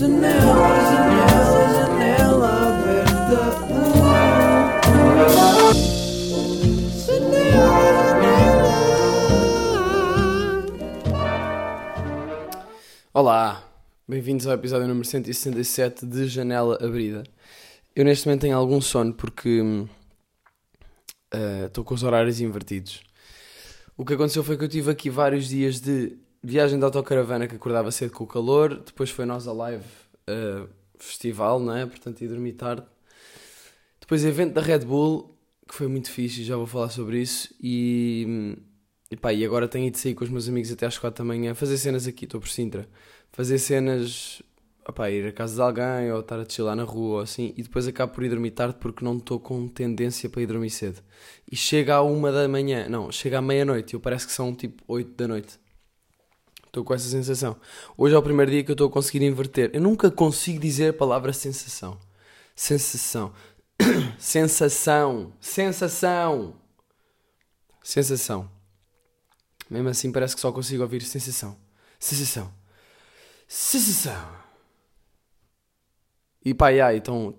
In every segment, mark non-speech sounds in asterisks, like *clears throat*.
Janela, janela, janela aberta. Olá, bem-vindos ao episódio número 167 de Janela Abrida. Eu neste momento tenho algum sono porque hum, eh, estou com os horários invertidos. O que aconteceu foi que eu tive aqui vários dias de viagem de autocaravana que acordava cedo com o calor, depois foi nós a live eh, festival, não é? Portanto, ia dormir tarde. Depois evento da Red Bull, que foi muito fixe, já vou falar sobre isso. E, e, pá, e agora tenho ido sair com os meus amigos até às 4 da manhã, fazer cenas aqui, estou por Sintra. Fazer cenas, opá, ir à casa de alguém, ou estar a chilar na rua, ou assim, e depois acabo por ir dormir tarde porque não estou com tendência para ir dormir cedo. E chega à uma da manhã, não, chega à meia-noite, eu parece que são tipo 8 da noite. Estou com essa sensação. Hoje é o primeiro dia que eu estou a conseguir inverter. Eu nunca consigo dizer a palavra sensação. Sensação. *coughs* sensação. Sensação. Sensação. Mesmo assim parece que só consigo ouvir sensação. Sensação. Sensação. E pá, yeah, então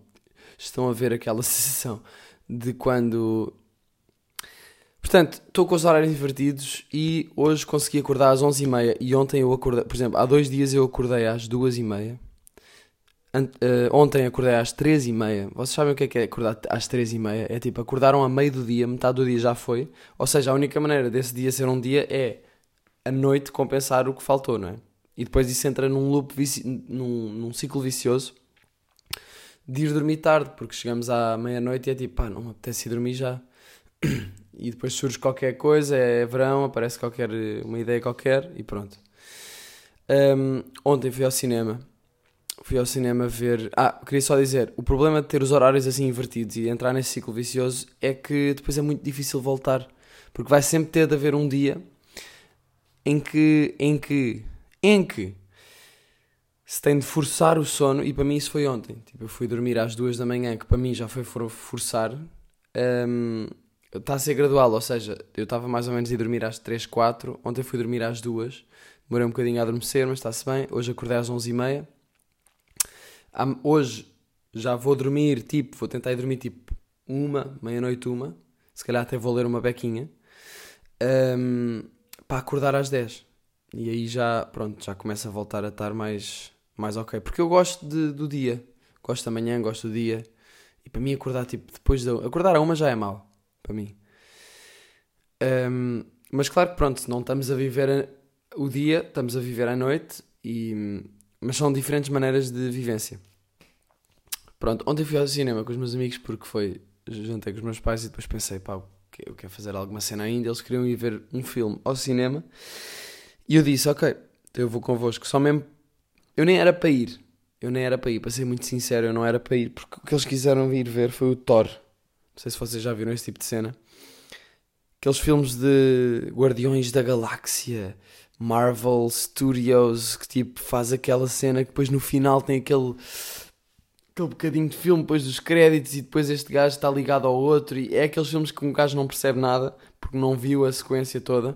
estão a ver aquela sensação de quando. Portanto, estou com os horários invertidos e hoje consegui acordar às 11h30 e ontem eu acordei, por exemplo, há dois dias eu acordei às 2h30. Ant- eh, ontem acordei às 3h30. Vocês sabem o que é que é acordar às 3h30? É tipo, acordaram a meio do dia, metade do dia já foi. Ou seja, a única maneira desse dia ser um dia é a noite compensar o que faltou, não é? E depois isso entra num loop, num, num ciclo vicioso de ir dormir tarde, porque chegamos à meia-noite e é tipo, pá, não apetece ir dormir já. E depois surge qualquer coisa, é verão, aparece qualquer, uma ideia qualquer e pronto. Hum, ontem fui ao cinema. Fui ao cinema ver. Ah, queria só dizer: o problema de ter os horários assim invertidos e entrar nesse ciclo vicioso é que depois é muito difícil voltar. Porque vai sempre ter de haver um dia em que. em que. em que. se tem de forçar o sono. E para mim isso foi ontem. Tipo, eu fui dormir às duas da manhã, que para mim já foi for- forçar. Hum, Está a ser gradual, ou seja, eu estava mais ou menos a ir dormir às 3, 4. Ontem fui dormir às 2. Demorei um bocadinho a adormecer, mas está-se bem. Hoje acordei às 11h30. Am- Hoje já vou dormir, tipo, vou tentar ir dormir tipo uma, meia-noite uma. Se calhar até vou ler uma bequinha. Ahm, para acordar às 10. E aí já, pronto, já começa a voltar a estar mais, mais ok. Porque eu gosto de- do dia. Gosto da manhã, gosto do dia. E para mim acordar tipo depois da... Acordar a uma já é mau. Para mim. Ahm, mas claro que pronto, não estamos a viver o dia, estamos a viver a noite. E... Mas são diferentes maneiras de vivência. Pronto, ontem fui ao cinema com os meus amigos porque foi. Jantei com os meus pais e depois pensei, pá, eu quero fazer alguma cena ainda. Eles queriam ir ver um filme ao cinema e eu disse, ok, eu vou convosco. Só mesmo. Eu nem era para ir. Eu nem era para ir, para ser muito sincero, eu não era para ir porque o que eles quiseram ir ver foi o Thor. Sei se vocês já viram esse tipo de cena. Aqueles filmes de Guardiões da Galáxia, Marvel Studios, que tipo faz aquela cena que depois no final tem aquele aquele bocadinho de filme depois dos créditos e depois este gajo está ligado ao outro e é aqueles filmes que um gajo não percebe nada porque não viu a sequência toda.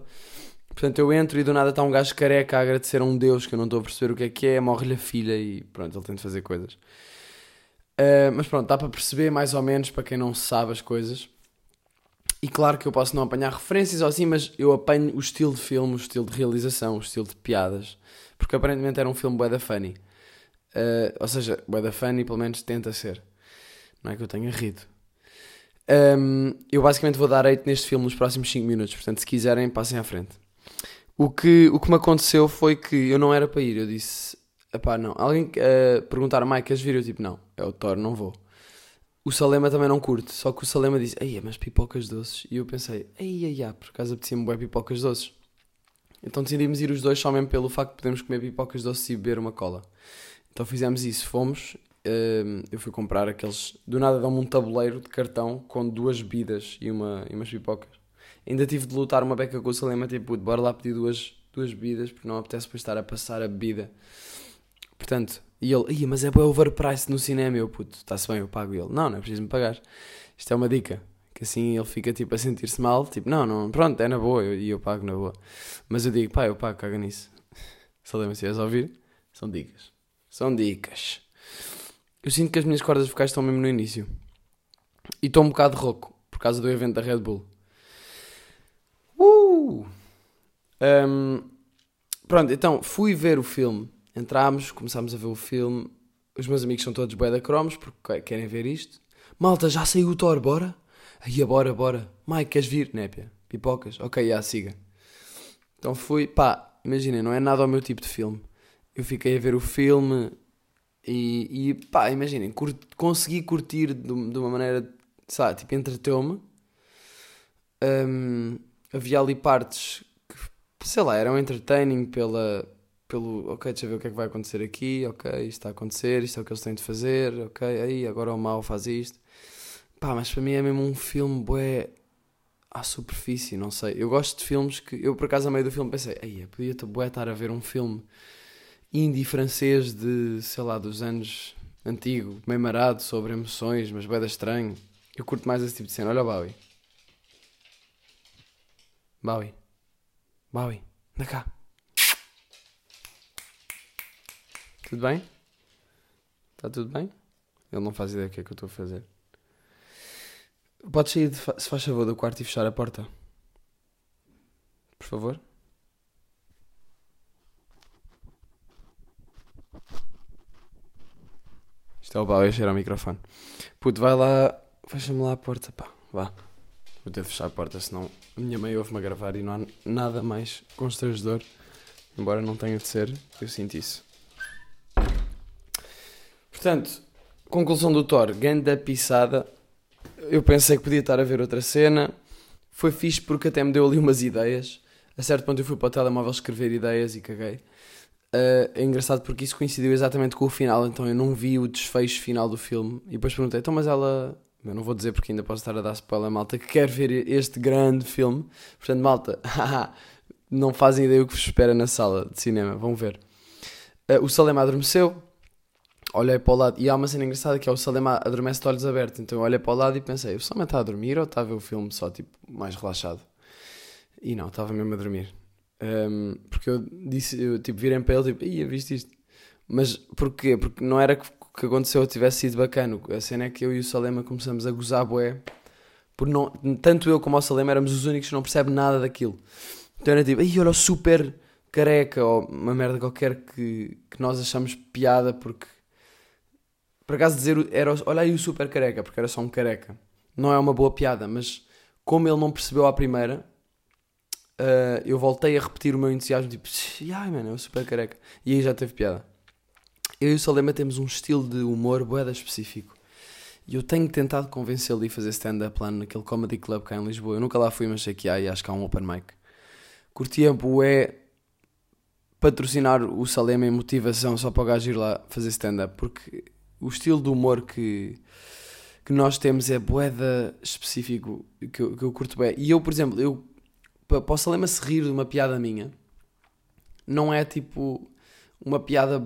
Portanto, eu entro e do nada está um gajo careca a agradecer a um Deus que eu não estou a perceber o que é que é, morre-lhe a filha e pronto, ele tem de fazer coisas. Ah, mas pronto, dá para perceber mais ou menos para quem não sabe as coisas. E claro que eu posso não apanhar referências ou assim, mas eu apanho o estilo de filme, o estilo de realização, o estilo de piadas. Porque aparentemente era um filme bué da funny. Uh, ou seja, bué da funny pelo menos tenta ser. Não é que eu tenha rido. Um, eu basicamente vou dar 8 neste filme nos próximos 5 minutos, portanto se quiserem passem à frente. O que, o que me aconteceu foi que eu não era para ir, eu disse, epá não. Alguém uh, perguntaram, Mike, queres vir? Eu tipo, não, é o Thor, não vou. O Salema também não curte, só que o Salema disse, ei, mas pipocas doces. E eu pensei, ei, ei, ai, por acaso apetecia-me bué pipocas doces. Então decidimos ir os dois só mesmo pelo facto de podermos comer pipocas doces e beber uma cola. Então fizemos isso, fomos. hum, eu fui comprar aqueles. Do nada dão-me um tabuleiro de cartão com duas bebidas e, uma, e umas pipocas. Ainda tive de lutar uma beca com o Salema, tipo, bora lá pedir duas, duas bebidas, porque não apetece depois estar a passar a bebida. Portanto, e ele, Ia, mas é bem overpriced no cinema, eu puto, está-se bem, eu pago E ele. Não, não é preciso me pagar. Isto é uma dica. Que assim ele fica tipo a sentir-se mal, tipo, não, não, pronto, é na boa, eu- e eu, pago na boa. Mas eu digo, pá, eu pago, caga nisso. *laughs* Se és a ouvir, são dicas. São dicas. Eu sinto que as minhas cordas vocais estão mesmo no início. E estou um bocado rouco por causa do evento da Red Bull. Uh! Um, pronto, então fui ver o filme. Entrámos, começámos a ver o filme. Os meus amigos são todos bué da cromos porque querem ver isto. Malta, já saiu o Thor, bora? Aí, bora, bora. Mike, queres vir? Népia. Pipocas? Ok, já, siga. Então fui, pá, imaginem, não é nada ao meu tipo de filme. Eu fiquei a ver o filme e, e pá, imaginem, curti, consegui curtir de, de uma maneira, sabe, tipo, entreteu-me. Um, havia ali partes que, sei lá, eram entertaining pela, pelo, ok, deixa eu ver o que é que vai acontecer aqui, ok, isto está a acontecer, isto é o que eles têm de fazer, ok, aí agora o mal faz isto. Pá, mas para mim é mesmo um filme bué à superfície, não sei. Eu gosto de filmes que, eu por acaso a meio do filme pensei, aí podia bué estar a ver um filme indie francês de, sei lá, dos anos antigo, meio marado, sobre emoções, mas bué da estranho. Eu curto mais esse tipo de cena. Olha o Bowie. Bowie. Bowie, anda cá. Tudo bem? Está tudo bem? Ele não faz ideia do que é que eu estou a fazer. Podes sair, fa se faz favor, do quarto e fechar a porta? Por favor? Isto é o Bowie a cheirar ao microfone. Puto, vai lá, fecha-me lá a porta, pá, vá. Vou ter de fechar a porta, senão a minha mãe ouve-me a gravar e não há nada mais constrangedor. Embora não tenha de ser, eu sinto isso. Portanto, conclusão do Thor, ganda pisada. Eu pensei que podia estar a ver outra cena. Foi fixe porque até me deu ali umas ideias. A certo ponto eu fui para o telemóvel escrever ideias e caguei. Uh, é engraçado porque isso coincidiu exatamente com o final, então eu não vi o desfecho final do filme. E depois perguntei, então mas ela eu não vou dizer porque ainda posso estar a dar spoiler, malta, que quer ver este grande filme. Portanto, malta, *laughs* não fazem ideia o que vos espera na sala de cinema. Vão ver. Uh, o Salema adormeceu. Olhei para o lado. E há uma cena engraçada que é o Salema adormece de olhos abertos. Então eu olhei para o lado e pensei: o Salema está a dormir ou está a ver o filme só tipo mais relaxado? E não, estava mesmo a dormir. Um, porque eu disse, eu tipo, virei para ele tipo, ia, viste isto? Mas porquê? Porque não era que o que aconteceu tivesse sido bacana. A cena é que eu e o Salema começamos a gozar bué. Por não, tanto eu como o Salema éramos os únicos que não percebem nada daquilo. Então era tipo, ai, olha o super careca, ou uma merda qualquer que, que nós achamos piada porque. Por acaso dizer, era, olha aí o super careca, porque era só um careca. Não é uma boa piada, mas como ele não percebeu à primeira, uh, eu voltei a repetir o meu entusiasmo, tipo, ai mano, é o super careca. E aí já teve piada. Eu e o Salema temos um estilo de humor boeda específico. E eu tenho tentado convencê-lo de fazer stand-up lá naquele comedy club cá em Lisboa. Eu nunca lá fui, mas sei que há e acho que há um open mic. Curtia bué patrocinar o Salema em motivação só para o gajo ir lá fazer stand-up. Porque o estilo de humor que, que nós temos é boeda específico, que eu, que eu curto bem. E eu, por exemplo, eu, para o Salema se rir de uma piada minha, não é tipo uma piada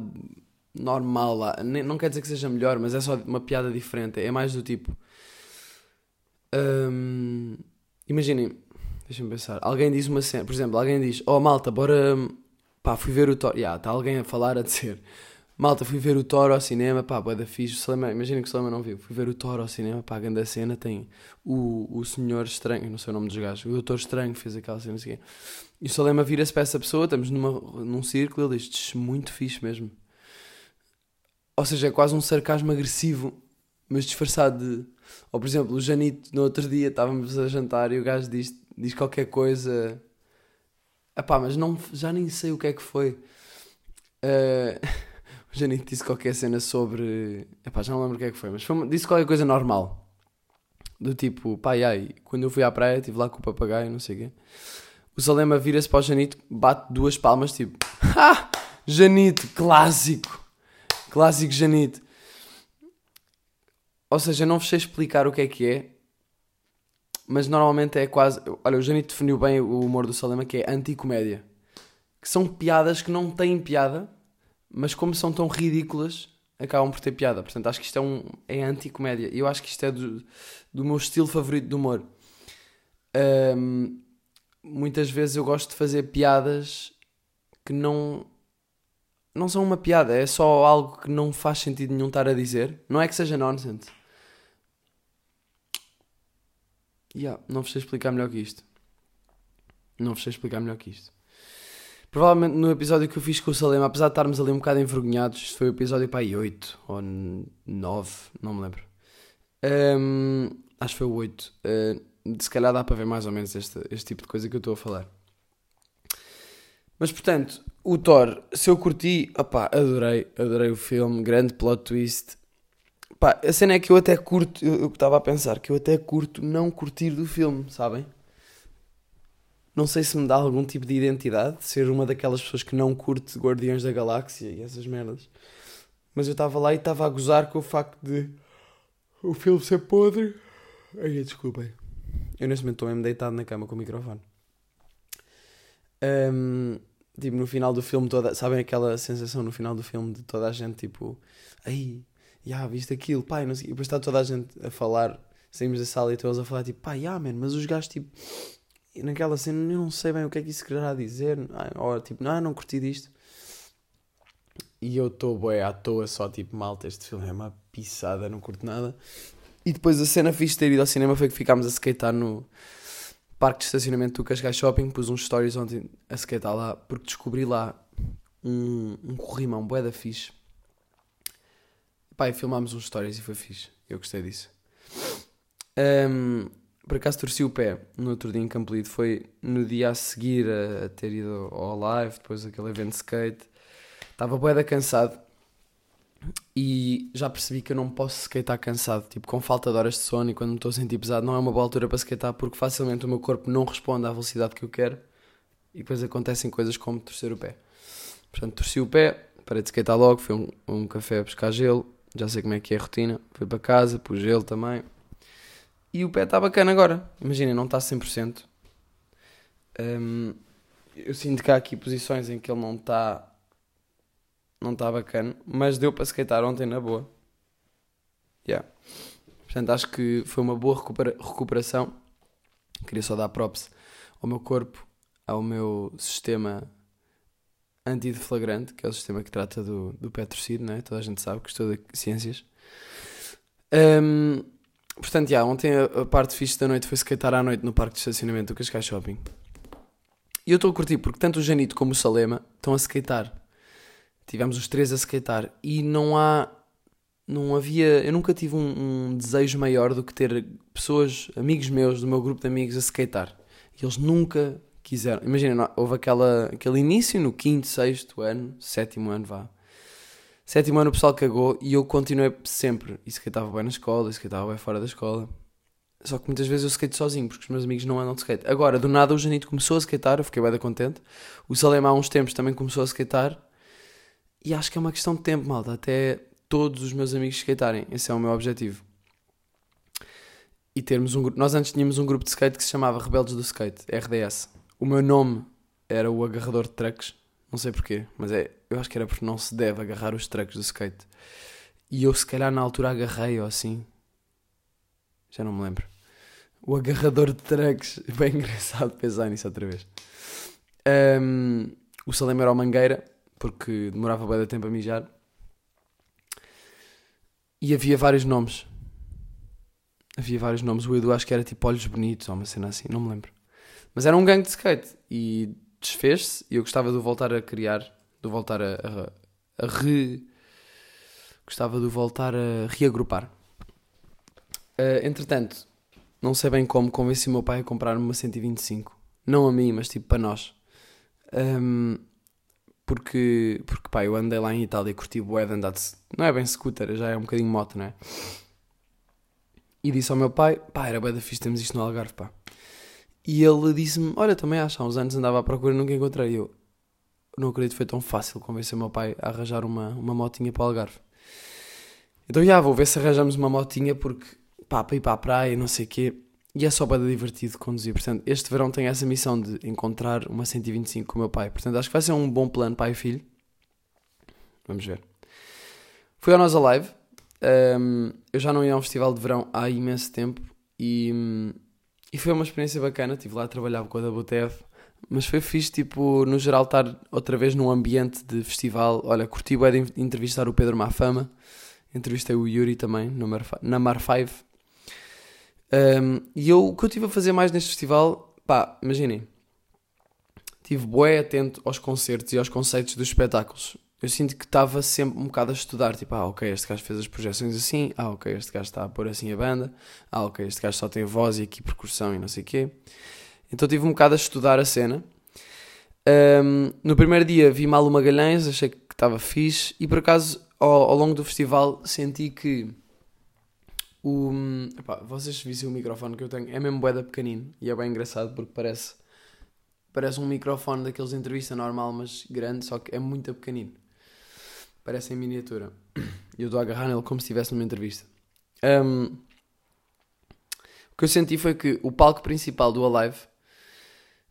normal lá. Não quer dizer que seja melhor, mas é só uma piada diferente. É mais do tipo. Hum, Imaginem, deixem-me pensar. Alguém diz uma cena, por exemplo, alguém diz: Oh malta, bora. Pá, fui ver o Thor. Yeah, está alguém a falar, a dizer: Malta, fui ver o Thor ao cinema. Pá, boa da fixe. Imaginem que o Salema não viu. Fui ver o Thor ao cinema. Pá, a grande cena tem o, o Senhor Estranho, não sei o nome dos gajos, o Doutor Estranho fez aquela cena assim. E o Salema vira-se para essa pessoa, estamos numa, num círculo, ele diz: Muito fixe mesmo. Ou seja, é quase um sarcasmo agressivo, mas disfarçado de. Ou por exemplo, o Janito, no outro dia estávamos a jantar e o gajo diz, diz qualquer coisa. Epá, mas não, já nem sei o que é que foi. Uh, *laughs* Janito disse qualquer cena sobre. Epá, já não lembro o que é que foi, mas foi, disse qualquer coisa normal. Do tipo, pai, ai, quando eu fui à praia, estive lá com o papagaio, não sei o quê. O Salema vira-se para o Janito, bate duas palmas, tipo, *laughs* ha! Janito, clássico! Clássico Janito. Ou seja, não vos sei explicar o que é que é, mas normalmente é quase. Olha, o Janito definiu bem o humor do Salema, que é anticomédia. Que são piadas que não têm piada, mas como são tão ridículas, acabam por ter piada. Portanto, acho que isto é, um, é anticomédia. Eu acho que isto é do, do meu estilo favorito de humor. Um, muitas vezes eu gosto de fazer piadas que não não são uma piada, é só algo que não faz sentido nenhum estar a dizer. Não é que seja nonsense. Yeah, não vos sei explicar melhor que isto. Não vos sei explicar melhor que isto. Provavelmente no episódio que eu fiz com o Salema, apesar de estarmos ali um bocado envergonhados, foi o episódio para aí 8 ou 9, não me lembro. Um, acho que foi o 8. Uh, se calhar dá para ver mais ou menos este, este tipo de coisa que eu estou a falar. Mas portanto, o Thor, se eu curti, opá, adorei, adorei o filme, grande plot twist. A cena é que eu até curto, eu estava a pensar que eu até curto não curtir do filme, sabem? Não sei se me dá algum tipo de identidade, ser uma daquelas pessoas que não curte Guardiões da Galáxia e essas merdas. Mas eu estava lá e estava a gozar com o facto de o filme ser podre. Ai, desculpem. Eu neste momento estou mesmo deitado na cama com o microfone. Um, tipo, no final do filme, toda, sabem aquela sensação no final do filme de toda a gente, tipo, aí, já, viste aquilo, pai, não sei. E depois está toda a gente a falar, saímos da sala e todos a falar, tipo, pá, já, man, mas os gajos, tipo, naquela cena, eu não sei bem o que é que isso quererá dizer, ou tipo, não, não curti disto. E eu estou, boé, à toa, só tipo, malta, este filme é uma pisada, não curto nada. E depois a cena fixe ter ido ao cinema foi que ficámos a skatear no parque de estacionamento do Cascais Shopping. Pus uns stories ontem a skatear lá, porque descobri lá um, um corrimão bué da fixe. Pai, filmámos uns stories e foi fixe. Eu gostei disso. Um, por acaso torci o pé no outro dia em Campolido. Foi no dia a seguir a, ter ido ao live, depois aquele evento de skate. Estava bué da cansado e já percebi que eu não posso skatear cansado, tipo com falta de horas de sono e quando me estou a sentir pesado não é uma boa altura para skatear porque facilmente o meu corpo não responde à velocidade que eu quero e depois acontecem coisas como torcer o pé. Portanto, torci o pé, parei de skatear logo, fui um, um café a buscar gelo, já sei como é que é a rotina, fui para casa, pus gelo também. E o pé está bacana agora, imaginem, não está 100%. Um, eu sinto que há aqui posições em que ele não está não está bacana, mas deu para skatear ontem na boa. Yeah. Portanto, acho que foi uma boa recupera recuperação. Queria só dar props ao meu corpo, ao meu sistema antideflagrante, que é o sistema que trata do, do pé torcido, né? toda a gente sabe que estuda ciências. Um, portanto, ontem a, a, parte fixe da noite foi skatear à noite no parque de estacionamento do Cascais Shopping. E eu estou a curtir porque tanto o Janito como o Salema estão a skatear. Tivemos os três a skatear e não há. Não havia. Eu nunca tive um, um, desejo maior do que ter pessoas, amigos meus, do meu grupo de amigos, a skatear. E eles nunca quiseram. Imagina, houve aquela, aquele início no quinto, sexto ano, sétimo ano, vá. Sétimo ano o pessoal cagou e eu continuei sempre. E skateava bem na escola, e skateava bem fora da escola. Só que muitas vezes eu skate sozinho, porque os meus amigos não andam de skate. Agora, do nada, o Janito começou a skatear, eu fiquei bem contente. O Salema há uns tempos também começou a skatear. E acho que é uma questão de tempo, malta, até todos os meus amigos skatearem. Esse é o meu objetivo. E termos um Nós antes tínhamos um grupo de skate que se chamava Rebeldes do Skate, RDS. O meu nome era o agarrador de trucks. Não sei porquê, mas é, eu acho que era porque não se deve agarrar os trucks do skate. E eu, se calhar, na altura agarrei ou assim. Já não me lembro. O agarrador de trucks. *laughs* Bem engraçado pensar nisso outra vez. Um, o Salem era o Mangueira porque demorava bem de tempo a mijar. E havia vários nomes. Havia vários nomes. O Edu acho que era tipo Olhos Bonitos ou uma cena assim, não me lembro. Mas era um gangue de skate e desfez-se e eu gostava de voltar a criar, de voltar a, a, a re. Gostava de voltar a reagrupar. Uh, entretanto, não sei bem como convenci o meu pai a comprar uma 125. Não a mim, mas tipo para nós. Um, porque, porque pá, eu andei lá em Itália e curti bué de andar de, não é bem scooter, já é um bocadinho moto, não é? E disse ao meu pai, pá, era bué da fixe, temos isto no Algarve, pá. E ele disse-me, olha, também acho, há uns anos andava à procura e nunca encontrei. Eu não acredito foi tão fácil convencer o meu pai a arranjar uma, uma motinha para o Algarve. Então já, vou ver se arranjamos uma motinha porque, pá, para ir para a praia, não sei o quê. E é só para divertido conduzir. Portanto, este verão tenho essa missão de encontrar uma 125 com o meu pai. Portanto, acho que vai ser um bom plano pai e filho. Vamos ver. Fui ao Nós Alive. Um, eu já não ia a um festival de verão há imenso tempo e, e foi uma experiência bacana. Estive lá a trabalhar com a WTF. Mas foi fixe, tipo, no geral, estar outra vez num ambiente de festival. Olha, curti é de entrevistar o Pedro Mafama. Entrevistei o Yuri também, na Mar 5. Um, e eu, o que eu estive a fazer mais neste festival, pá, imaginem. Estive bué atento aos concertos e aos conceitos dos espetáculos. Eu sinto que estava sempre um bocado a estudar, tipo, ah, ok, este gajo fez as projeções assim, ah, ok, este gajo está a pôr assim a banda, ah, ok, este gajo só tem voz e aqui percussão e não sei o quê. Então tive um bocado a estudar a cena. Um, no primeiro dia vi Malu Magalhães, achei que estava fixe e por acaso ao, ao longo do festival senti que o. Epá, vocês vissem o microfone que eu tenho, é mesmo boeda pequenino e é bem engraçado porque parece. Parece um microfone daqueles entrevista normal, mas grande, só que é muito pequenino. Parece em miniatura. E eu estou a agarrar nele como se estivesse numa entrevista. Um, o que eu senti foi que o palco principal do Alive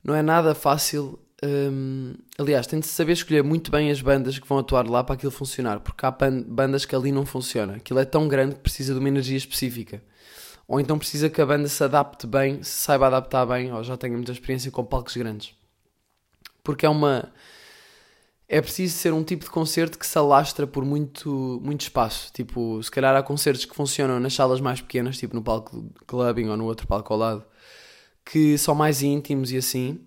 não é nada fácil. Um, aliás, tem de saber escolher muito bem as bandas que vão atuar lá para aquilo funcionar, porque há bandas que ali não funciona. Aquilo é tão grande que precisa de uma energia específica. Ou então precisa que a banda se adapte bem, se saiba adaptar bem, ou já tenha muita experiência com palcos grandes. Porque é uma. É preciso ser um tipo de concerto que se alastra por muito, muito espaço. Tipo, se calhar há concertos que funcionam nas salas mais pequenas, tipo no palco clubbing ou no outro palco ao lado que são mais íntimos e assim,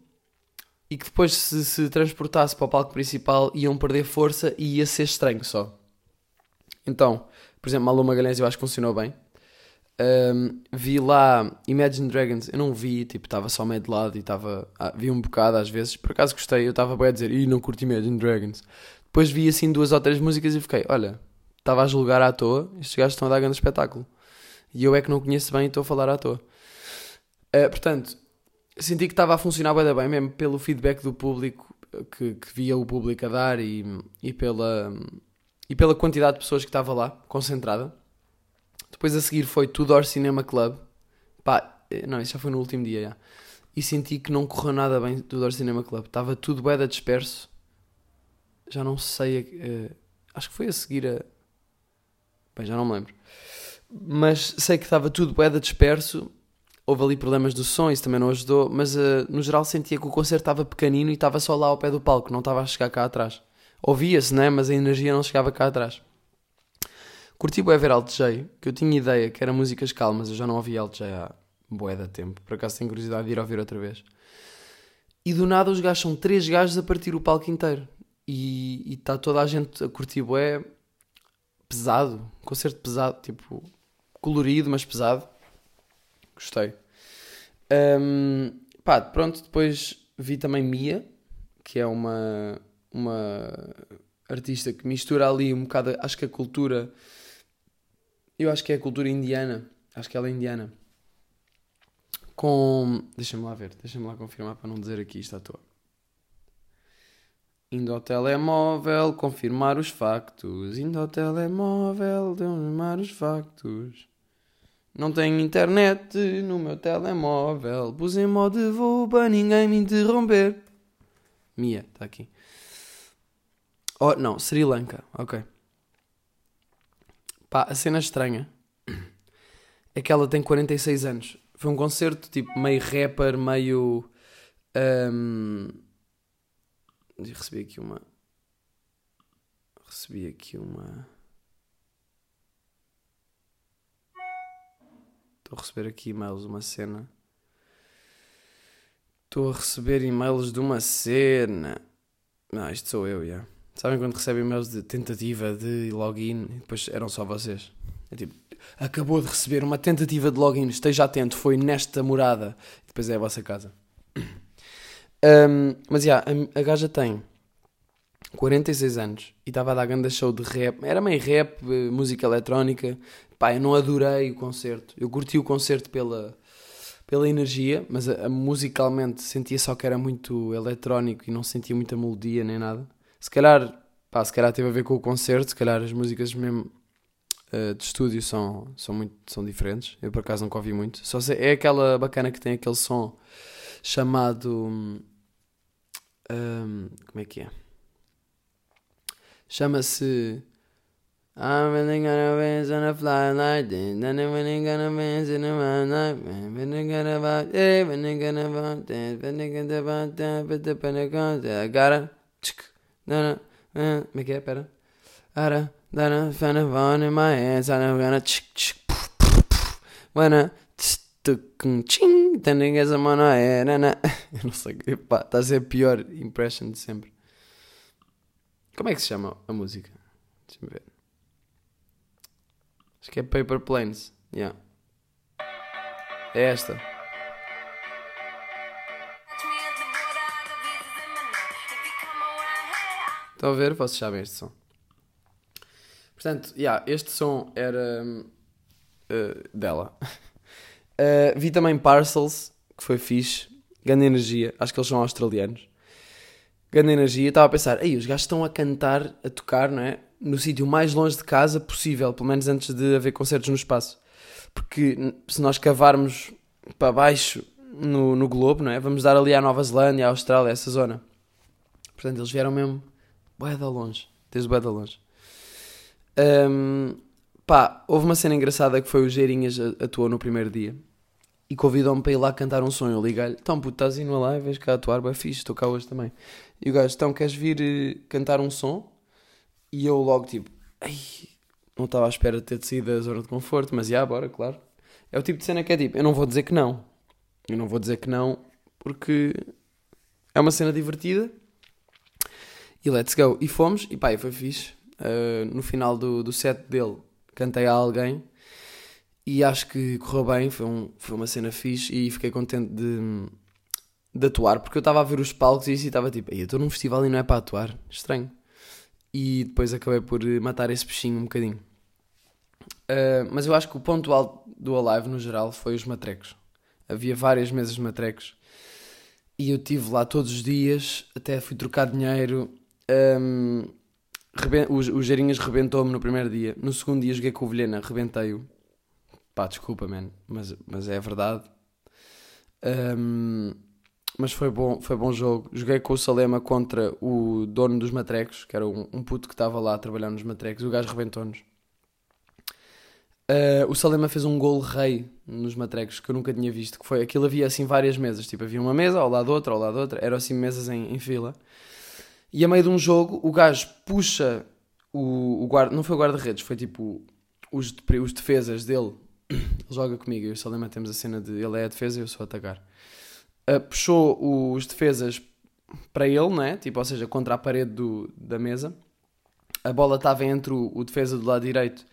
e que depois se, se transportasse para o palco principal iam perder força e ia ser estranho só. Então, por exemplo, Malu Magalhães eu acho que funcionou bem. Um, vi lá Imagine Dragons, eu não vi, tipo, estava só meio de lado e estava. Ah, vi um bocado às vezes, por acaso gostei, eu estava bem a dizer, e não curti Imagine Dragons. Depois vi assim duas ou três músicas e fiquei, olha, estava a julgar à toa, estes gajos estão a dar grande espetáculo. E eu é que não conheço bem e estou a falar à toa. Uh, portanto, senti que estava a funcionar bem, bem mesmo pelo feedback do público, que, que, via o público a dar e, e, pela, e pela quantidade de pessoas que estava lá, concentrada. Depois a seguir foi Tudor Cinema Club. Pá, eh, não, isso já foi no último dia, já. E senti que não correu nada bem Tudor Cinema Club. Estava tudo bem disperso. Já não sei. Uh, acho que foi a seguir a. Bem, já não me lembro. Mas sei que estava tudo bem disperso houve ali problemas do som, isso também não ajudou, mas uh, no geral sentia que o concerto estava pequenino e estava só lá ao pé do palco, não estava a chegar cá atrás. Ouvia-se, né? Mas a energia não chegava cá atrás. Curti bué ver Alt J, que eu tinha ideia que era músicas calmas, eu já não ouvi Alt J há bué da tempo, por acaso tenho curiosidade de ir ouvir outra vez. E do nada os gajos são três gajos a partir o palco inteiro. E está toda a gente a curtir bué pesado, concerto pesado, tipo colorido, mas pesado. Gostei. Um, pá, pronto, depois vi também Mia, que é uma, uma artista que mistura ali um bocado, acho que a cultura, eu acho que é a cultura indiana, acho que ela é indiana, com, deixa-me lá ver, deixa-me lá confirmar para não dizer aqui isto à toa. Indo ao telemóvel, confirmar os factos. Indo ao telemóvel, confirmar os factos. Não tenho internet no meu telemóvel. Pus em modo voo para ninguém me interromper. Mia, está aqui. Oh, não, Sri Lanka, ok. Pá, a cena estranha é que ela tem 46 anos. Foi um concerto tipo meio rapper, meio. Um... Recebi aqui uma. Recebi aqui uma. Estou a receber aqui e-mails de uma cena. Estou a receber e-mails de uma cena. Não, isto sou eu, já. Yeah. Sabem quando recebem e-mails de tentativa de login e depois eram só vocês? É tipo, acabou de receber uma tentativa de login, esteja atento, foi nesta morada. E depois é a vossa casa. *clears throat* Um, mas já, yeah, a, a gaja tem 46 anos e estava a dar grande show de rap. Era meio rap, eh, música eletrónica. Pá, eu não adorei o concerto. Eu curti o concerto pela, pela energia, mas a, a, musicalmente sentia só que era muito eletrónico e não sentia muita melodia nem nada. Se calhar, pá, se calhar teve a ver com o concerto, se calhar as músicas mesmo uh, de estúdio são, são, muito, são diferentes. Eu por acaso nunca ouvi muito. Só sei, é aquela bacana que tem aquele som chamado. Um, como é que é? Chama-se I'm really gonna on a fly like this. Then I'm really gonna in gonna I como é que é? Pera. Ara, dana, fana, hands, and I'm gonna tsk, tsk, puf, puf, puf. When I tucum, tching, then I get a mano air, nana. *laughs* Eu não sei, pá, está a ser a pior impression de sempre. Como é que se chama a música? Deixa-me ver. Acho que é Paper Planes. Yeah. É esta. Estão a ver? Vocês sabem este som. Portanto, yeah, este som era uh, dela. Uh, *laughs* vi também Parcels, que foi fixe. Grande energia. Acho que eles são australianos. Grande energia. Estava a pensar, ei, os gajos estão a cantar, a tocar, não é? No sítio mais longe de casa possível, pelo menos antes de haver concertos no espaço. Porque se nós cavarmos para baixo no, no globo, não é? Vamos dar ali à Nova Zelândia, à Austrália, essa zona. Portanto, eles vieram mesmo bué da longe. Desde bué da longe. Um, pá, houve uma cena engraçada que foi o Geirinhas atuou no primeiro dia e convidou-me para ir lá cantar um sonho. Eu liguei-lhe, então puto, estás indo lá e vês cá atuar, bem fixe, estou cá hoje também. E o gajo, então queres vir eh, cantar um som? E eu logo tipo, ai, não estava à espera de ter de sair da zona de conforto, mas já, bora, claro. É o tipo de cena que é tipo, eu não vou dizer que não. Eu não vou dizer que não porque é uma cena divertida e let's go. E fomos, e pá, e foi fixe. Uh, no final do, do set dele, cantei a alguém e acho que correu bem. Foi, um, foi uma cena fixe e fiquei contente de, de atuar porque eu estava a ver os palcos e estava tipo, eu estou num festival e não é para atuar. Estranho. E depois acabei por matar esse peixinho um bocadinho. Uh, mas eu acho que o ponto alto do Alive no geral foi os matrecos. Havia várias mesas de matrecos e eu estive lá todos os dias, até fui trocar dinheiro. Um, os, os Geirinhas rebentou-me no primeiro dia. No segundo dia joguei com o Vilhena, rebentei-o. Pá, desculpa, man, mas, mas é verdade. Um, mas foi bom, foi bom jogo. Joguei com o Salema contra o dono dos matrecos, que era um, um puto que estava lá a trabalhar nos matrecos. O gajo rebentou-nos. Uh, o Salema fez um gol rei nos matrecos que eu nunca tinha visto. Que foi aquilo havia assim várias mesas. Tipo, havia uma mesa ao lado outra, ao lado outra. Eram assim mesas em, em fila. E a meio de um jogo, o gajo puxa o, o guarda, não foi o guarda-redes, foi tipo os, os defesas dele. Ele *clears throat* joga comigo, eu e o Salema temos a cena de ele é a defesa e eu sou a atacar. Uh, puxou os defesas para ele, né? Tipo, ou seja, contra a parede do, da mesa. A bola estava entre o, o defesa do lado direito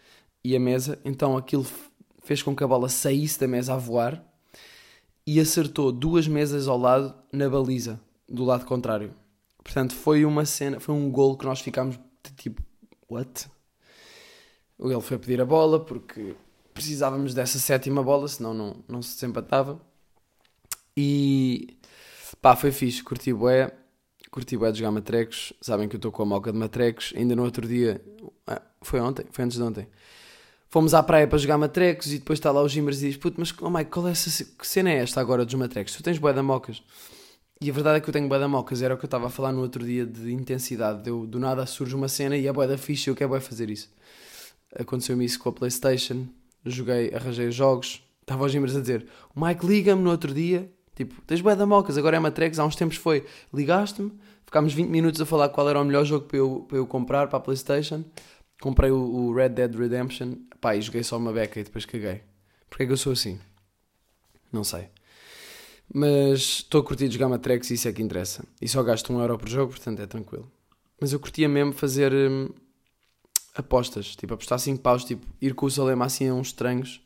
e a mesa, então aquilo fez com que a bola saísse da mesa a voar e acertou duas mesas ao lado na baliza do lado contrário. Portanto, foi uma cena, foi um gol que nós ficámos tipo, what? Ele foi pedir a bola porque precisávamos dessa sétima bola, senão não, não se desempatava. E pá, foi fixe, curti bué, curti bué de jogar matrecos. Sabem que eu estou com a moca de matrecos. Ainda no outro dia, ah, foi ontem, foi antes de ontem. Fomos à praia para jogar matrecos e depois está lá o Gimbers e diz: Puto, mas oh Mike, qual é essa que cena é esta agora dos matrecos? Tu tens bué da mocas. E a verdade é que eu tenho bué da mocas, era o que eu estava a falar no outro dia de intensidade. Eu, do nada surge uma cena e é bué da fixe eu quero bué fazer isso. Aconteceu-me isso com a Playstation, joguei, arranjei jogos, estava aos Gimbers a dizer, o Mike liga-me no outro dia, tipo, tens bué da mocas, agora é Matrex, há uns tempos foi, ligaste-me, ficámos 20 minutos a falar qual era o melhor jogo para eu, para eu comprar para a Playstation, comprei o, o Red Dead Redemption, pá, e joguei só uma beca e depois caguei. Porquê é que eu sou assim? Não sei. Mas estou a curtir jogar Matrex e isso é que interessa. E só gasto um euro por jogo, portanto é tranquilo. Mas eu curtia mesmo fazer hum, apostas, tipo apostar 5 paus, tipo ir com o Salema assim a uns estranhos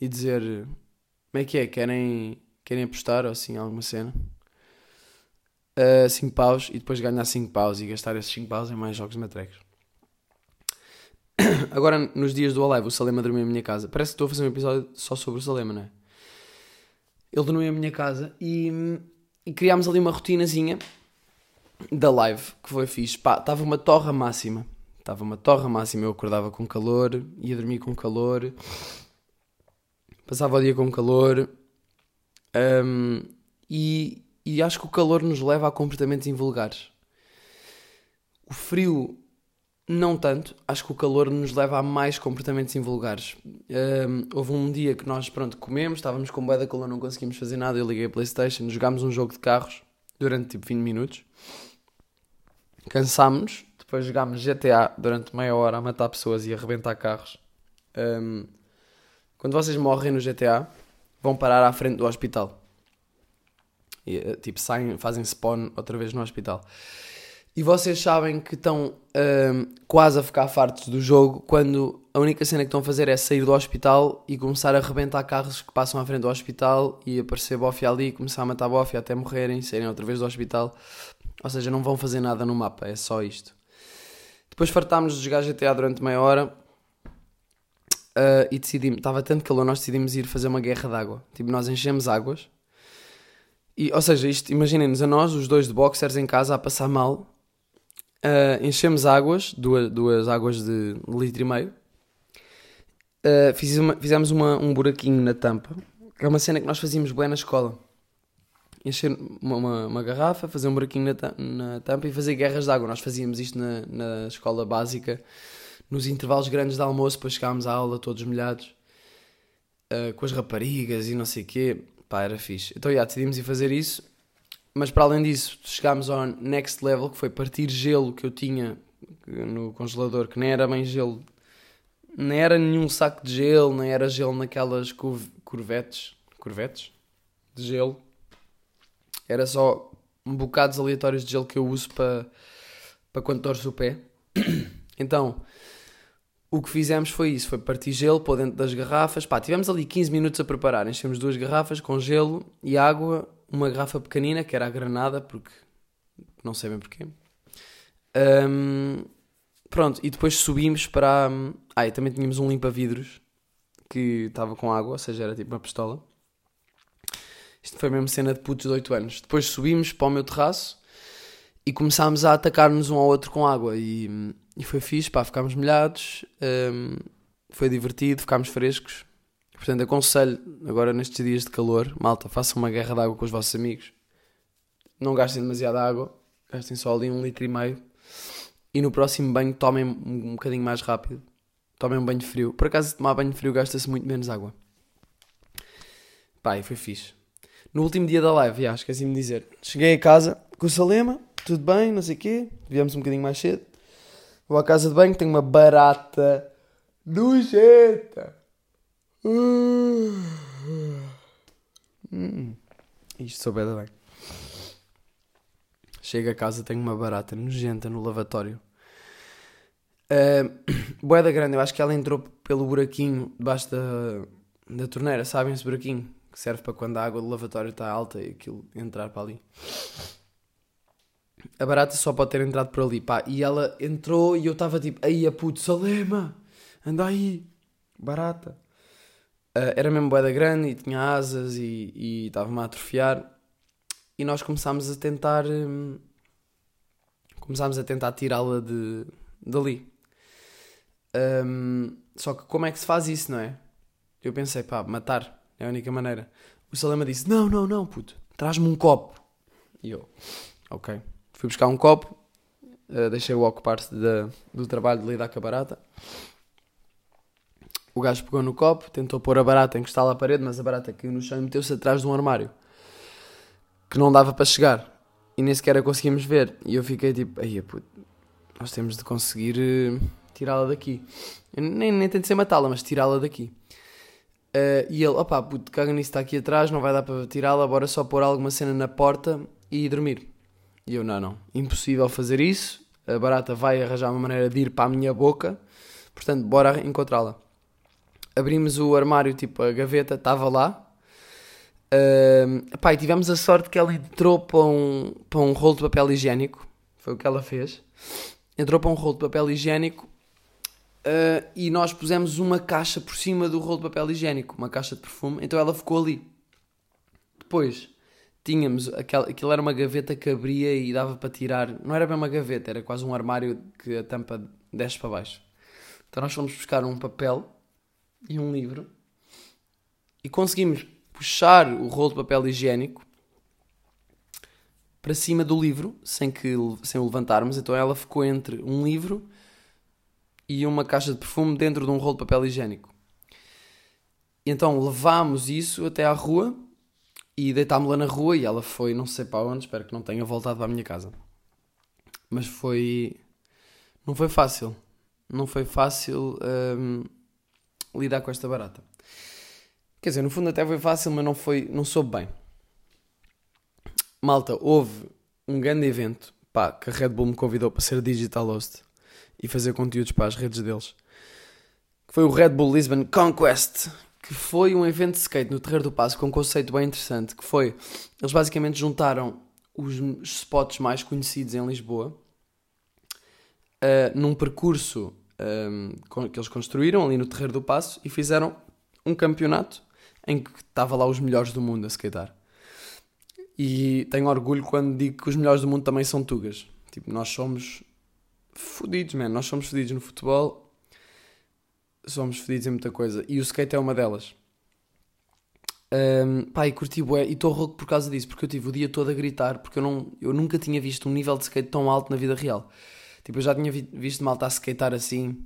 e dizer como é que é, querem, querem apostar ou assim alguma cena. 5 uh, paus e depois ganhar 5 paus e gastar esses 5 paus em mais jogos de Matrex. *coughs* Agora, nos dias do Alive, o Salema dormiu em minha casa. Parece que estou a fazer um episódio só sobre o Salema, não é? Ele dormiu em minha casa e, e criámos ali uma rotinazinha da live, que foi fixe. Pá, estava uma torra máxima. Estava uma torra máxima. Eu acordava com calor, ia dormir com calor, passava o dia com calor. Um, e, e acho que o calor nos leva a comportamentos invulgares. O frio não tanto. Acho que o calor nos leva a mais comportamentos invulgares. Um, houve um dia que nós, pronto, comemos, estávamos com bué da calor, não conseguimos fazer nada. Eu liguei a Playstation, jogámos um jogo de carros durante tipo 20 minutos. Cansámos, depois jogámos GTA durante meia hora a matar pessoas e a arrebentar carros. Um, quando vocês morrem no GTA, vão parar à frente do hospital. E, eh, tipo, saem, fazem spawn outra vez no hospital. E vocês sabem que estão hum, quase a ficar fartos do jogo quando a única cena que estão a fazer é sair do hospital e começar a arrebentar carros que passam à frente do hospital e aparecer bofia ali, começar a matar bofia até morrerem, saírem outra vez do hospital. Ou seja, não vão fazer nada no mapa, é só isto. Depois fartámos de jogar GTA durante meia hora uh, e decidimos, estava tanto calor, nós decidimos ir fazer uma guerra de água. Tipo, nós enchemos águas. E, ou seja, isto, imaginem-nos a nós, os dois de boxers em casa, a passar mal Uh, enchemos águas, duas, duas águas de litro e meio. Uh, fiz uma, fizemos uma, um buraquinho na tampa, que é uma cena que nós fazíamos bem na escola. Encher uma, uma, uma garrafa, fazer um buraquinho na, na, tampa e fazer guerras de água. Nós fazíamos isto na, na escola básica, nos intervalos grandes de almoço, depois chegámos à aula todos molhados, uh, com as raparigas e não sei o quê. Pá, era fixe. Então, já, decidimos ir fazer isso mas para além disso, chegámos ao next level, que foi partir gelo que eu tinha no congelador, que nem era bem gelo, nem era nenhum saco de gelo, nem era gelo naquelas curvetes, curvetes de gelo. Era só bocados aleatórios de gelo que eu uso para, para quando torço o pé. *coughs* Então, o que fizemos foi isso, foi partir gelo para dentro das garrafas. Pá, tivemos ali 15 minutos a preparar, enchemos duas garrafas com gelo e água uma garrafa pequenina, que era a granada, porque não sei bem porquê. Um, pronto, e depois subimos para. Ah, e também tínhamos um limpa-vidros que estava com água, ou seja, era tipo uma pistola. Isto foi mesmo cena de putos de 8 anos. Depois subimos para o meu terraço e começámos a atacar-nos um ao outro com água. E, e foi fixe, pá, ficámos molhados, um, foi divertido, ficámos frescos. Portanto, aconselho, agora nestes dias de calor, malta, façam uma guerra de água com os vossos amigos. Não gastem demasiada água, gastem só ali um litro e meio. E no próximo banho tomem um bocadinho mais rápido. Tomem um banho frio. Por acaso, tomar banho frio gasta-se muito menos água. E foi fixe. No último dia da live, já, esqueci-me de dizer. Cheguei a casa com o Salema, tudo bem, não sei o quê. Viemos um bocadinho mais cedo. Vou à casa de banho, tenho uma barata nojenta. Hum, isto souber bem. Chego a casa, tenho uma barata nojenta no lavatório. Uh, *coughs* boeda grande, eu acho que ela entrou pelo buraquinho debaixo da, da torneira, sabem esse buraquinho? Que serve para quando a água do lavatório está alta e aquilo entrar para ali. A barata só pode ter entrado por ali, pá. E ela entrou e eu estava tipo, aí a puto, Salema, anda aí, barata. Uh, era mesmo boeda grande e tinha asas e estava-me a atrofiar. E nós começámos a tentar. Um, começámos a tentar tirá-la de, dali. Um, só que como é que se faz isso, não é? Eu pensei, pá, matar é a única maneira. O Salema disse: Não, não, não, puto, traz-me um copo. E eu, ok. Fui buscar um copo, uh, deixei-o ocupar-se do trabalho de lidar com a barata. O gajo pegou no copo, tentou pôr a barata encostá-la à parede, mas a barata caiu no chão e meteu-se atrás de um armário que não dava para chegar e nem sequer a conseguimos ver. E eu fiquei tipo, aí nós temos de conseguir uh, tirá-la daqui. Eu nem, nem tentei matá-la, mas tirá-la daqui. Uh, e ele, opá, puto, caga nisso, está aqui atrás, não vai dar para tirá-la, bora só pôr alguma cena na porta e dormir. E eu, não, não, impossível fazer isso, a barata vai arranjar uma maneira de ir para a minha boca, portanto, bora encontrá-la abrimos o armário, tipo, a gaveta estava lá. Uh, pá, e tivemos a sorte que ela entrou para um, para um rolo de papel higiênico. Foi o que ela fez. Entrou para um rolo de papel higiênico uh, e nós pusemos uma caixa por cima do rolo de papel higiênico, uma caixa de perfume. Então ela ficou ali. Depois tínhamos aquela, aquilo era uma gaveta que abria e dava para tirar. Não era bem uma gaveta, era quase um armário que a tampa desce para baixo. Então nós fomos buscar um papel e um livro e conseguimos puxar o rolo de papel higiênico para cima do livro sem que sem o levantarmos. Então ela ficou entre um livro e uma caixa de perfume dentro de um rolo de papel higiênico. E então levámos isso até à rua e deitámos-la na rua e ela foi não sei para onde, espero que não tenha voltado para a minha casa. Mas foi. Não foi fácil. Não foi fácil hum, lidar com esta barata. Quer dizer, no fundo até foi fácil, mas não foi. não soube bem. Malta, houve um grande evento pá, que a Red Bull me convidou para ser digital host e fazer conteúdos para as redes deles. Que foi o Red Bull Lisbon Conquest, que foi um evento de skate no Terreiro do Passo com um conceito bem interessante, que foi, eles basicamente juntaram os spots mais conhecidos em Lisboa uh, num percurso um, que eles construíram ali no Terreiro do Passo e fizeram um campeonato em que estava lá os melhores do mundo a skatear. E tenho orgulho quando digo que os melhores do mundo também são tugas. Tipo, nós somos fodidos, man. Nós somos fodidos no futebol, somos fodidos em muita coisa. E o skate é uma delas. Um, pá, e curti bué, e estou rouco por causa disso, porque eu tive o dia todo a gritar, porque eu, não, eu nunca tinha visto um nível de skate tão alto na vida real. Tipo, eu já tinha vi, visto malta a skatear assim,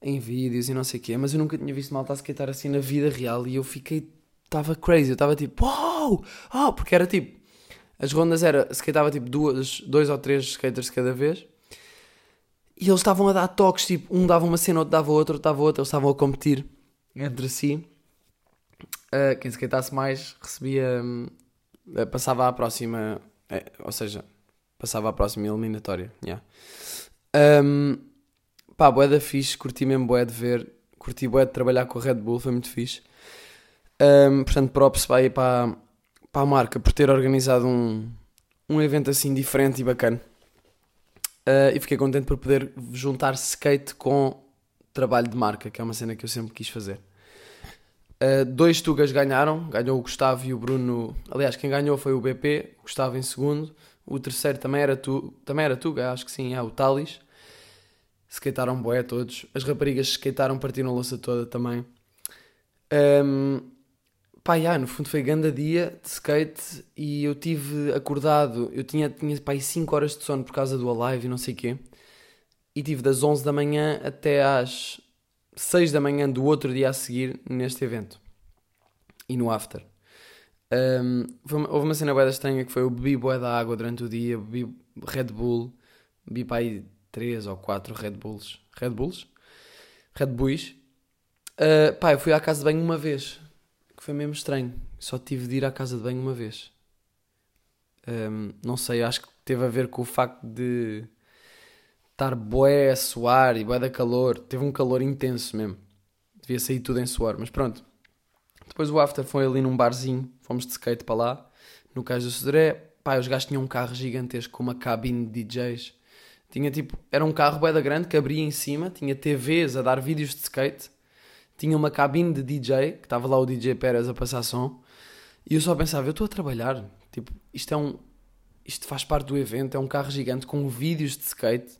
em vídeos e não sei o quê, mas eu nunca tinha visto malta a skatear assim na vida real, e eu fiquei, estava crazy, eu estava tipo, uau, oh, porque era tipo, as rondas era, skateava tipo duas, dois ou três skaters cada vez, e eles estavam a dar toques, tipo, um dava uma cena, outro dava outra, outro dava outra, eles estavam a competir entre si. Uh, quem skateasse mais recebia. Uh, passava à próxima. Uh, ou seja, passava à próxima eliminatória. Yeah. Um, pá, boé da fixe, curti mesmo boé de ver, curti boé de trabalhar com a Red Bull, foi muito fixe. Um, portanto, props ir para, para a marca por ter organizado um, um evento assim diferente e bacana. Uh, e fiquei contente por poder juntar skate com trabalho de marca, que é uma cena que eu sempre quis fazer. Uh, dois Tugas ganharam, ganhou o Gustavo e o Bruno. Aliás, quem ganhou foi o BP, o Gustavo em segundo. O terceiro também era, tu, também era Tuga, acho que sim, é o Talis. Skatearam boé todos. As raparigas skatearam, partiram a louça toda também. Um, Pá, no fundo foi grande dia de skate e eu tive acordado, eu tinha, tinha pá, 5 horas de sono por causa do Alive e não sei o quê. E tive das 11 da manhã até às 6 da manhã do outro dia a seguir neste evento. E no after. Um, uma, houve uma cena boeda estranha que foi eu bebi boé da água durante o dia, bebi Red Bull, bebi para aí 3 ou 4 Red Bulls. Red Bulls? Red Bulls. Uh, pá, eu fui à casa de banho uma vez que foi mesmo estranho. Só tive de ir à casa de banho uma vez. Um, não sei, acho que teve a ver com o facto de estar boé a suar e boé da calor. Teve um calor intenso mesmo. Devia sair tudo em suor, mas pronto. Depois o after foi ali num barzinho, fomos de skate para lá, no Cais do Sodré. Pá, os gajos tinham um carro gigantesco com uma cabine de DJs. Tinha tipo, era um carro bué da grande que abria em cima, tinha TVs a dar vídeos de skate tinha uma cabine de DJ, que estava lá o DJ Pérez a passar som, e eu só pensava, eu estou a trabalhar, tipo, isto é um, isto faz parte do evento, é um carro gigante com vídeos de skate,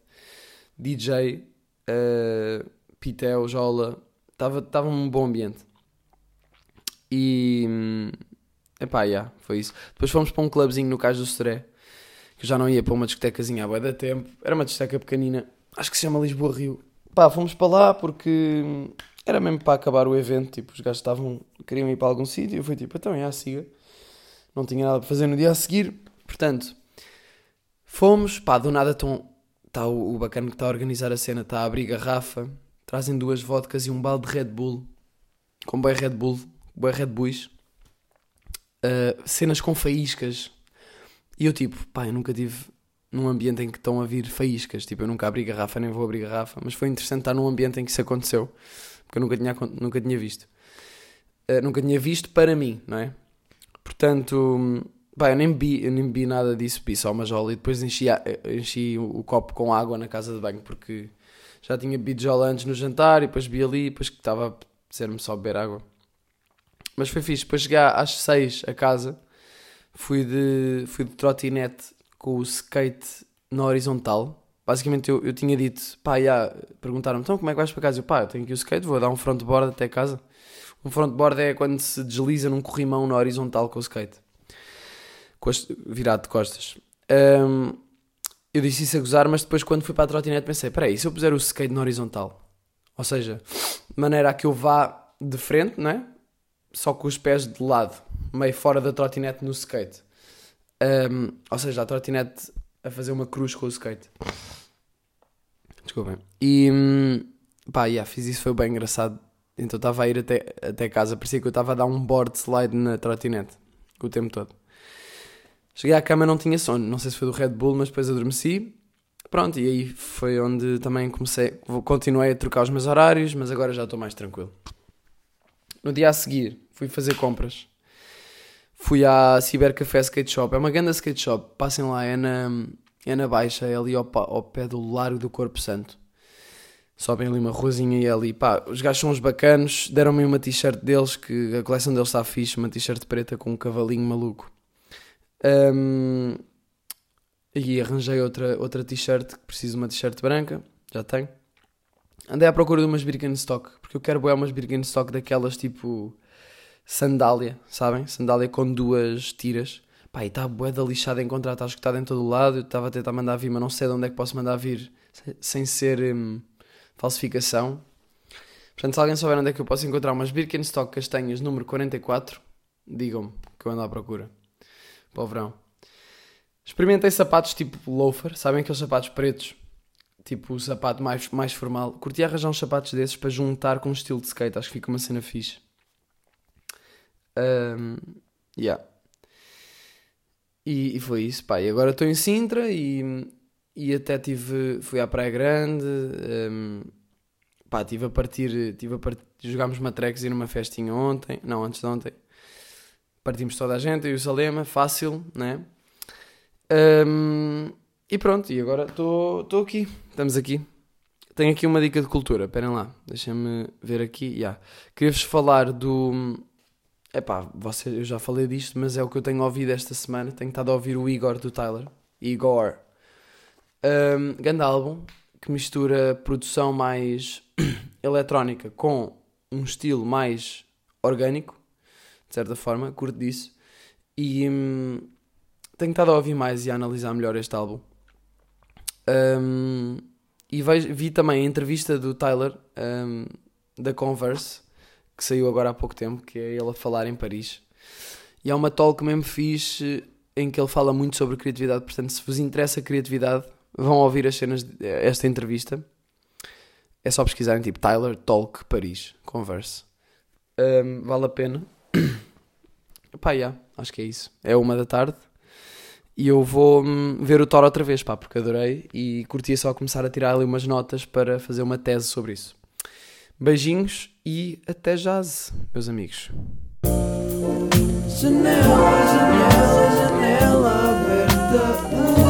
DJ, uh, eh, Pitel, Jola, estava, um bom ambiente. E, epá, yeah, foi isso. Depois fomos para um clubzinho no Cais do Seré, que eu já não ia para uma discotecazinha há bué da tempo, era uma discoteca pequenina, acho que se chama Lisboa Rio. Pá, fomos para lá porque era mesmo para acabar o evento, tipo, os gajos estavam, queriam ir para algum sítio, eu fui tipo, então, é, siga. Não tinha nada para fazer no dia a seguir, portanto, fomos, pá, do nada estão, está o, o bacana que está a organizar a cena, está a abrir garrafa, trazem duas vodkas e um balde de Red Bull, com bem Red Bull, bem Red Bulls, uh, cenas com faíscas, e eu tipo, pá, eu nunca tive num ambiente em que estão a vir faíscas, tipo, eu nunca abri garrafa, nem vou abrir garrafa, mas foi interessante estar num ambiente em que isso aconteceu porque eu nunca tinha, nunca tinha visto. Uh, nunca tinha visto para mim, não é? Portanto, pá, eu nem bebi, eu nem bebi nada disso, bebi só uma jola e depois enchi, a, enchi o, o, copo com água na casa de banho, porque já tinha bebido jola antes no jantar e depois bebi ali e depois que estava a ser-me só beber água. Mas foi fixe, depois cheguei às 6 a casa, fui de, fui de trotinete com o skate na horizontal, basicamente eu, eu tinha dito, pá, já, perguntaram-me, então como é que vais para casa? Eu, pá, eu tenho aqui o skate, vou dar um frontboard até casa. Um frontboard é quando se desliza num corrimão na horizontal com o skate, virado de costas. Um, eu disse isso a gozar, mas depois quando fui para a trotinete pensei, peraí, se eu puser o skate na horizontal? Ou seja, maneira a que eu vá de frente, não é? Só com os pés de lado, meio fora da trotinete no skate. Um, ou seja, a trotinete a fazer uma cruz com o skate. Desculpem. E hum, pá, yeah, fiz isso, foi bem engraçado. Então estava a ir até, até casa, parecia que eu estava a dar um board slide na trotinete o tempo todo. Cheguei à cama não tinha sono, não sei se foi do Red Bull, mas depois adormeci. Pronto, e aí foi onde também comecei, continuei a trocar os meus horários, mas agora já estou mais tranquilo. No dia a seguir, fui fazer compras. Fui à Cybercafé Skate Shop, é uma grande skate shop, passem lá, é na, é na Baixa, é ali ao, ao pé do Largo do Corpo Santo. Sobem ali uma ruazinha e é ali, pá, os gajos são uns bacanos, deram-me uma t-shirt deles, que a coleção deles está fixe, uma t-shirt preta com um cavalinho maluco. Um, e arranjei outra, outra t-shirt, que preciso de uma t-shirt branca, já tenho. Andei à procura de umas Birkenstock, porque eu quero boé umas Birkenstock daquelas tipo sandália, sabem? Sandália com duas tiras. Pá, e está bué da lixada encontrar, está escutado em todo o lado. Eu estava a tentar mandar vir, mas não sei de onde é que posso mandar vir sem ser hum, falsificação. Portanto, se alguém souber onde é que eu posso encontrar umas Birkenstock castanhas número 44, digam-me que eu ando à procura. Para o verão. Experimentei sapatos tipo loafer, sabem aqueles sapatos pretos? Tipo o sapato mais, mais formal. Curti arranjar uns sapatos desses para juntar com um estilo de skate, acho que fica uma cena fixe. Um, yeah. E, e, foi isso, pá. E agora estou em Sintra e, e até tive, fui à Praia Grande. Um, pá, tive a partir, tive a partir, jogámos matrecos e numa festinha ontem, não, antes de ontem. Partimos toda a gente, e o Salema, fácil, né? Um, e pronto, e agora estou aqui, estamos aqui. Tenho aqui uma dica de cultura, esperem lá, deixem-me ver aqui. Yeah. Queria-vos falar do. Epá, você, eu já falei disto, mas é o que eu tenho ouvido esta semana. Tenho estado a ouvir o Igor do Tyler. Igor. Um, grande álbum que mistura produção mais *clears throat* eletrónica com um estilo mais orgânico, de certa forma, curto disso. E. Hum, tenho estado a ouvir mais e a analisar melhor este álbum. Um, e vejo, vi também a entrevista do Tyler um, da Converse, que saiu agora há pouco tempo, que é ele a falar em Paris. E é uma talk mesmo fixe em que ele fala muito sobre criatividade. Portanto, se vos interessa a criatividade, vão ouvir as cenas desta entrevista. É só pesquisarem tipo Tyler Talk Paris Converse. Um, vale a pena. *coughs* Pá, yeah, acho que é isso. É uma da tarde. E eu vou hum, ver o Thor outra vez, pá, porque adorei e curtia só começar a tirar ali umas notas para fazer uma tese sobre isso. Beijinhos e até jazz, meus amigos. Janela, janela, janela aberta.